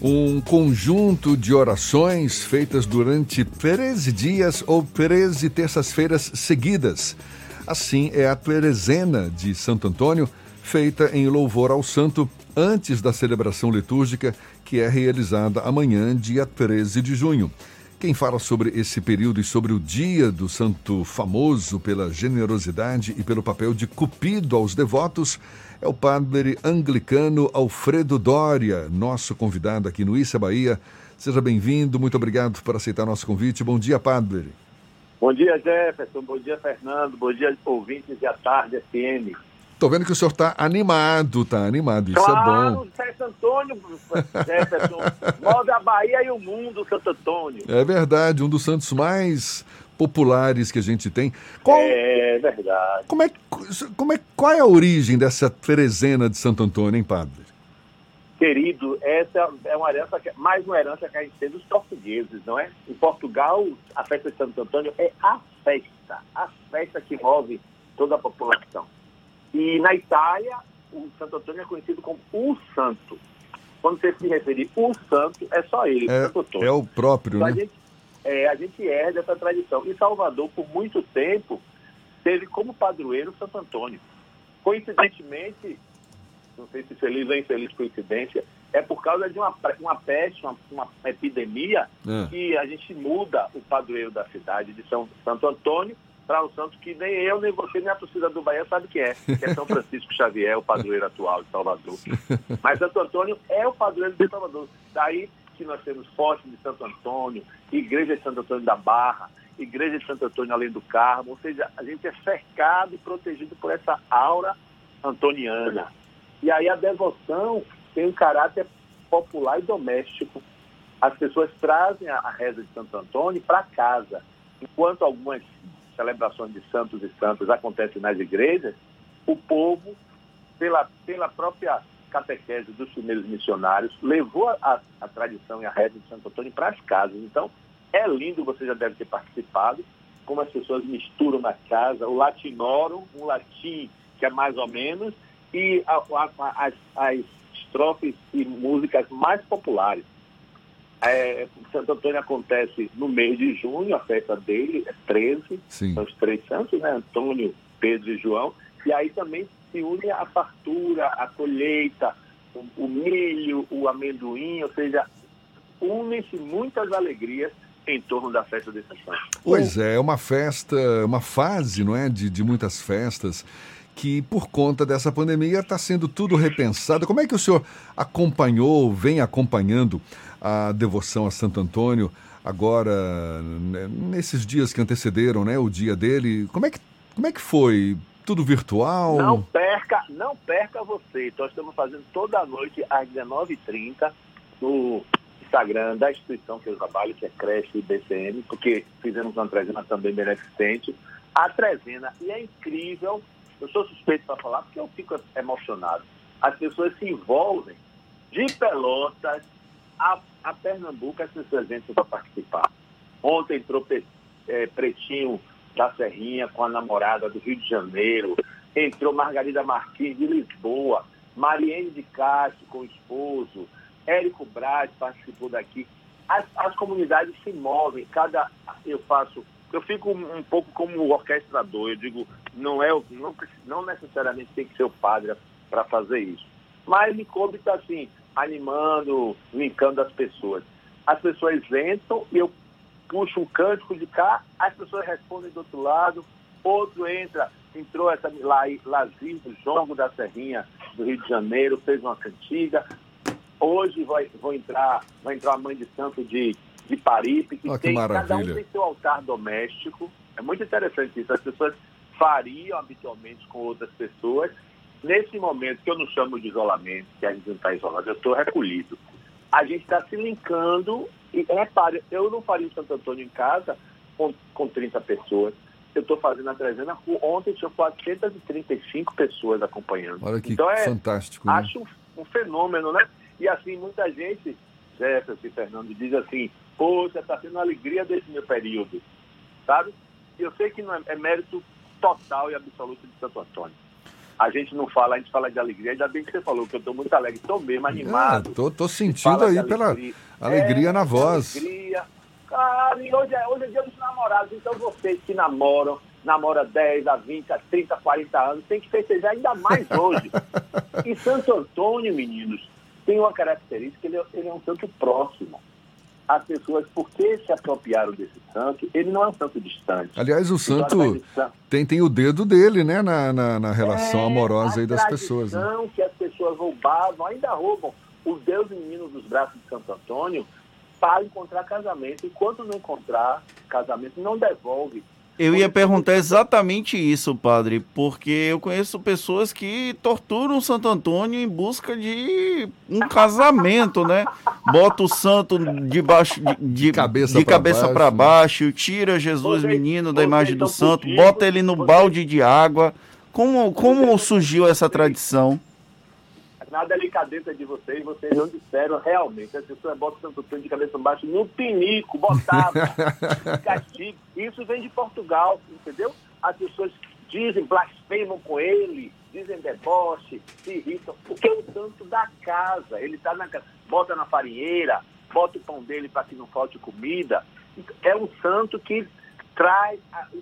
um conjunto de orações feitas durante 13 dias ou 13 terças-feiras seguidas. Assim é a Terezena de Santo Antônio, feita em louvor ao santo antes da celebração litúrgica, que é realizada amanhã, dia 13 de junho. Quem fala sobre esse período e sobre o dia do santo famoso pela generosidade e pelo papel de cupido aos devotos é o padre anglicano Alfredo Dória, nosso convidado aqui no Issa Bahia. Seja bem-vindo, muito obrigado por aceitar nosso convite. Bom dia, padre. Bom dia, Jefferson. Bom dia, Fernando. Bom dia, ouvintes de A Tarde FM. Tô vendo que o senhor está animado, tá animado. Isso claro, é bom. Santo Antônio, Jefferson. Move a Bahia e o mundo, Santo Antônio. É verdade, um dos santos mais populares que a gente tem. Qual, é verdade. Como é, como é, qual é a origem dessa Teresena de Santo Antônio, hein, padre? Querido, essa é uma herança, mais uma herança que a gente tem dos portugueses, não é? Em Portugal, a festa de Santo Antônio é a festa, a festa que move toda a população. E na Itália, o Santo Antônio é conhecido como o Santo. Quando você se referir o Santo, é só ele, é, Santo Antônio. É o próprio, então, né? A gente, é, a gente herda essa tradição. E Salvador, por muito tempo, teve como padroeiro Santo Antônio. Coincidentemente, não sei se feliz ou infeliz coincidência, é por causa de uma, uma peste, uma, uma epidemia, é. que a gente muda o padroeiro da cidade de São Santo Antônio para um santo que nem eu, nem você, nem a torcida do Bahia sabe que é, que é São Francisco Xavier, o padroeiro atual de Salvador. Mas Santo Antônio é o padroeiro de Salvador. Daí que nós temos Forte de Santo Antônio, Igreja de Santo Antônio da Barra, Igreja de Santo Antônio Além do Carmo, ou seja, a gente é cercado e protegido por essa aura antoniana. E aí a devoção tem um caráter popular e doméstico. As pessoas trazem a reza de Santo Antônio para casa, enquanto algumas celebrações de santos e santas acontecem nas igrejas, o povo, pela, pela própria catequese dos primeiros missionários, levou a, a tradição e a reza de Santo Antônio para as casas. Então, é lindo, você já deve ter participado, como as pessoas misturam na casa o latinorum, um latim que é mais ou menos, e a, a, as, as estrofes e músicas mais populares. É, Santo Antônio acontece no mês de junho, a festa dele é 13, Sim. são os três santos, né? Antônio, Pedro e João. E aí também se une a fartura, a colheita, o, o milho, o amendoim, ou seja, unem-se muitas alegrias em torno da festa desse santo. Pois é, é uma festa, uma fase, não é, de, de muitas festas que por conta dessa pandemia está sendo tudo repensado. Como é que o senhor acompanhou, vem acompanhando a devoção a Santo Antônio agora né, nesses dias que antecederam, né, o dia dele? Como é que como é que foi? Tudo virtual? Não perca, não perca você. Nós estamos fazendo toda noite às 19h30 no Instagram da instituição que eu trabalho, que é Creche BCM, porque fizemos uma trezena também beneficente. A trezena, e é incrível, eu sou suspeito para falar porque eu fico emocionado. As pessoas se envolvem de Pelotas a, a Pernambuco, as pessoas entram para participar. Ontem entrou é, Pretinho da Serrinha com a namorada do Rio de Janeiro, entrou Margarida Martins de Lisboa, Mariene de Castro com o esposo, Érico Braz participou daqui. As, as comunidades se movem, cada eu faço, eu fico um, um pouco como orquestrador, eu digo, não é não, não necessariamente tem que ser o padre para fazer isso. Mas me coube está assim, animando, linkando as pessoas. As pessoas entram e eu puxo um cântico de cá, as pessoas respondem do outro lado, outro entra, entrou essa lá, Lazir do Jongo da Serrinha do Rio de Janeiro, fez uma cantiga. Hoje vai, vou entrar, vai entrar a mãe de santo de, de Paripe, que, oh, tem, maravilha. cada um tem seu altar doméstico. É muito interessante isso. As pessoas fariam habitualmente com outras pessoas. Nesse momento que eu não chamo de isolamento, que a gente não está isolado, eu estou recolhido. A gente está se linkando e repare, eu não faria o Santo Antônio em casa com, com 30 pessoas. Eu estou fazendo a trezena. Ontem tinha 435 pessoas acompanhando. Olha que então, é, fantástico. Né? Acho um, um, fenômeno, né? E assim, muita gente, Jefferson e Fernando, diz assim, poxa, está sendo uma alegria desse meu período. Sabe? E eu sei que não é, é mérito total e absoluto de Santo Antônio. A gente não fala, a gente fala de alegria. Ainda bem que você falou que eu estou muito alegre, estou mesmo animado. Estou tô, sentindo aí pela alegria é, na voz. Alegria. Cara, hoje é, hoje é dia dos namorados, então vocês que namoram, namora 10 a 20, a 30, 40 anos, tem que festejar ainda mais hoje. e Santo Antônio, meninos, tem uma característica, ele, é, ele é um santo próximo as pessoas, por que se apropriaram desse santo, ele não é um santo distante. Aliás, o santo tem, tem o dedo dele, né, na, na, na relação é, amorosa aí das pessoas. A né? que as pessoas roubavam, ainda roubam o Deus menino dos braços de Santo Antônio para encontrar casamento. Enquanto não encontrar casamento, não devolve eu ia perguntar exatamente isso, padre, porque eu conheço pessoas que torturam Santo Antônio em busca de um casamento, né? Bota o santo debaixo de, de cabeça, de cabeça para baixo, baixo, tira Jesus menino da imagem do santo, bota ele no balde de água. Como, como surgiu essa tradição? Na delicadeza de vocês, vocês não disseram realmente. As pessoas botam Santo Antônio de cabeça baixa no pinico, botavam castigo. Isso vem de Portugal, entendeu? As pessoas dizem, blasfemam com ele, dizem deboche, se irritam, porque é o santo da casa. Ele está na casa, bota na farinheira, bota o pão dele para que não falte comida. É um santo que traz é,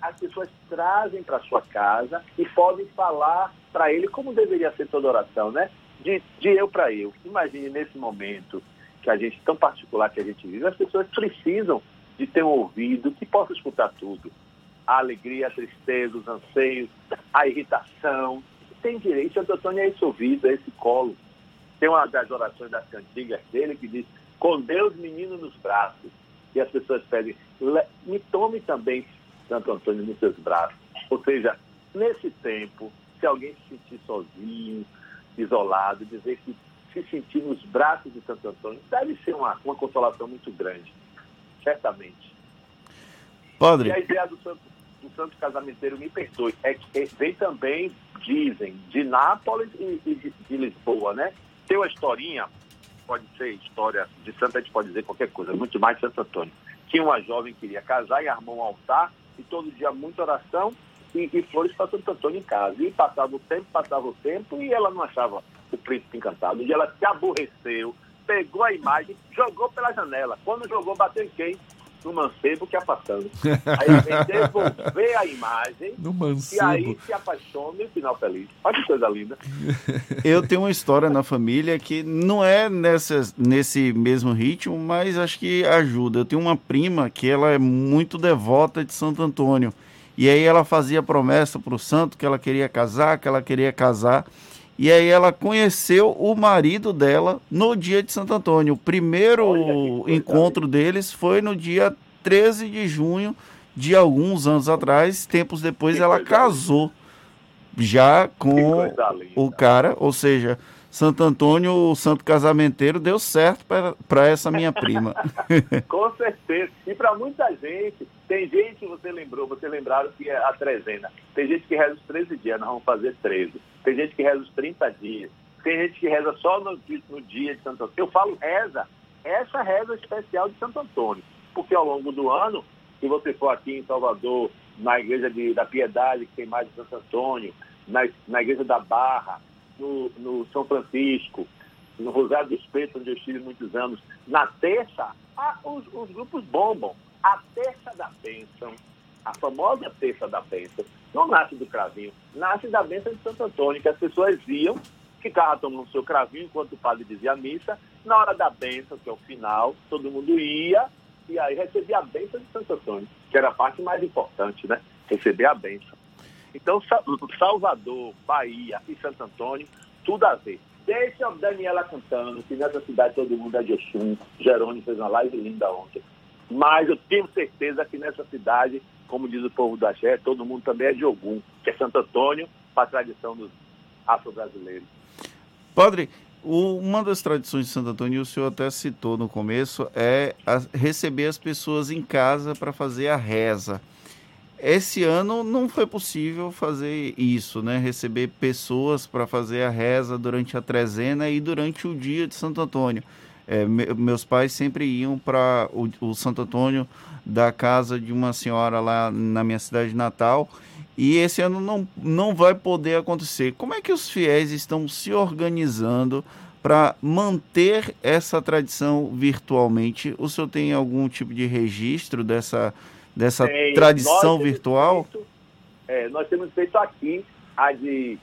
as pessoas trazem para sua casa e podem falar para ele como deveria ser toda oração, né? De, de eu para eu. Imagine nesse momento que a gente, tão particular que a gente vive, as pessoas precisam de ter um ouvido que possa escutar tudo. A alegria, a tristeza, os anseios, a irritação. Tem direito, Santo Antônio é esse ouvido, é esse colo. Tem uma das orações das cantigas dele que diz, com Deus menino nos braços. E as pessoas pedem, me tome também Santo Antônio nos seus braços. Ou seja, nesse tempo, se alguém se sentir sozinho, isolado, dizer que se sentir nos braços de Santo Antônio deve ser uma, uma consolação muito grande, certamente. Padre. E a ideia do santo, do santo casamenteiro, me perdoe, é que vem também, dizem, de Nápoles e, e de, de, Lisboa, né? Tem uma historinha, pode ser história de santo, a gente pode dizer qualquer coisa, muito mais de Santo Antônio, que uma jovem queria casar e armou um altar e todo dia muita oração e, e flores para Santo Antônio em casa. E passava o tempo, passava o tempo e ela não achava o príncipe encantado. Dia ela se aborreceu, pegou a imagem, jogou pela janela. Quando jogou, bateu em quem? No mancebo que passando. Aí vem devolver a imagem no mancebo. e aí se apaixona e final feliz. Olha que coisa linda. Eu tenho uma história na família que não é nessa, nesse mesmo ritmo, mas acho que ajuda. Eu tenho uma prima que ela é muito devota de Santo Antônio. E aí ela fazia promessa para o santo que ela queria casar, que ela queria casar. E aí ela conheceu o marido dela no dia de Santo Antônio. O primeiro encontro deles foi no dia 13 de junho de alguns anos atrás. Tempos depois que ela casou já com o cara, ou seja, Santo Antônio, o santo casamenteiro, deu certo para essa minha prima. Com certeza. E para muita gente, tem gente, você lembrou, você lembraram que é a trezena. Tem gente que reza os 13 dias, nós vamos fazer 13. Tem gente que reza os 30 dias. Tem gente que reza só no, no dia de Santo Antônio. Eu falo reza, essa reza especial de Santo Antônio. Porque ao longo do ano, se você for aqui em Salvador, na igreja de, da Piedade, que tem mais de Santo Antônio, na, na igreja da Barra, no, no São Francisco, no Rosário dos Pretos, onde eu estive muitos anos, na terça, ah, os, os, grupos bombam. A terça da bênção, a famosa terça da bênção, não nasce do cravinho, nasce da bênção de Santo Antônio, que as pessoas iam, ficavam tomando seu cravinho enquanto o padre dizia a missa, na hora da bênção, que é o final, todo mundo ia e aí recebia a bênção de Santo Antônio, que era a parte mais importante, né? Receber a bênção. Então, Salvador, Bahia e Santo Antônio, tudo a ver. Deixa a Daniela cantando, que nessa cidade todo mundo é de Oxum. Jerônimo fez uma live linda ontem. Mas eu tenho certeza que nessa cidade, como diz o povo do Axé, todo mundo também é de Ogum, que é Santo Antônio, para a tradição dos afro-brasileiros. Padre, uma das tradições de Santo Antônio, o senhor até citou no começo, é receber as pessoas em casa para fazer a reza. Esse ano não foi possível fazer isso, né? Receber pessoas para fazer a reza durante a trezena e durante o dia de Santo Antônio. É, me, meus pais sempre iam para o, o, Santo Antônio da casa de uma senhora lá na minha cidade natal e esse ano não, não vai poder acontecer. Como é que os fiéis estão se organizando para manter essa tradição virtualmente? O senhor tem algum tipo de registro dessa, dessa tradição virtual? Feito, é, nós temos feito aqui a de.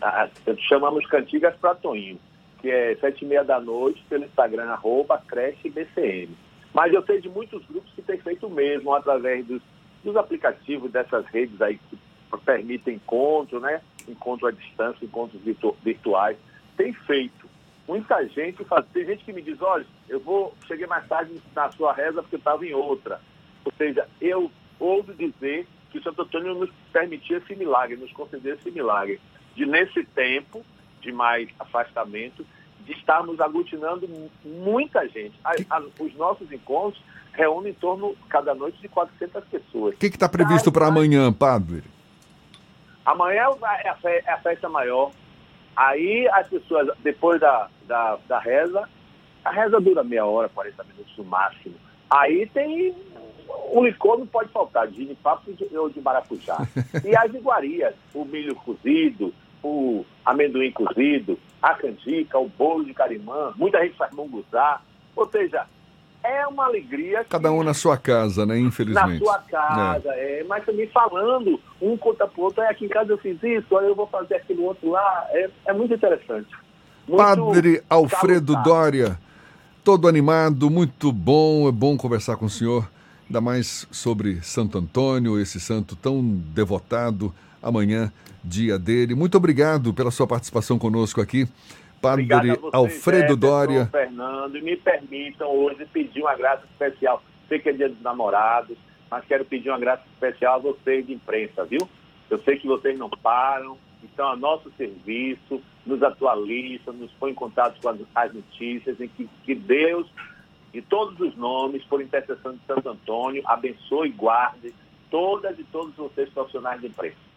A, chamamos Cantigas para Toinho, que é sete e meia da noite pelo Instagram, arroba creche BCM. Mas eu sei de muitos grupos que têm feito mesmo através dos, dos aplicativos dessas redes aí que permitem encontro, né? Encontro à distância, encontros virtu virtuais. Tem feito. Muita gente faz. Tem gente que me diz, olha, eu vou, cheguei mais tarde na sua reza porque estava em outra. Ou seja, eu ouso dizer que o Santo Antônio nos permitia esse milagre, nos conceder esse milagre, de nesse tempo de mais afastamento, de estarmos aglutinando muita gente. A, a, os nossos encontros reúnem em torno, cada noite, de 400 pessoas. O que está previsto para amanhã, padre? Amanhã é a, é a festa maior. Aí as pessoas, depois da, da, da reza, a reza dura meia hora, 40 minutos no máximo. Aí tem o licor não pode faltar, de papo ou de maracujá. E as iguarias, o milho cozido, o amendoim cozido, a canjica, o bolo de carimã, muita gente faz munguzá. Ou seja, é uma alegria. Cada um na sua casa, né? Infelizmente. Na sua casa, é. é mas também falando, um conta pro outro, é, aqui em casa eu fiz isso, aí eu vou fazer aquilo outro lá. É, é muito interessante. Muito Padre Alfredo salutado. Dória, todo animado, muito bom, é bom conversar com o senhor, ainda mais sobre Santo Antônio, esse santo tão devotado. Amanhã, dia dele. Muito obrigado pela sua participação conosco aqui. Padre vocês, Alfredo Dória. Fernando, e me permitam hoje pedir uma graça especial. Sei que é dia dos namorados, mas quero pedir uma graça especial a vocês de imprensa, viu? Eu sei que vocês não param, então a nosso serviço, nos atualiza, nos põe em contato com as, as notícias, em que, que Deus, de todos os nomes, por intercessão de Santo Antônio, abençoe e guarde todas e todos vocês profissionais de imprensa.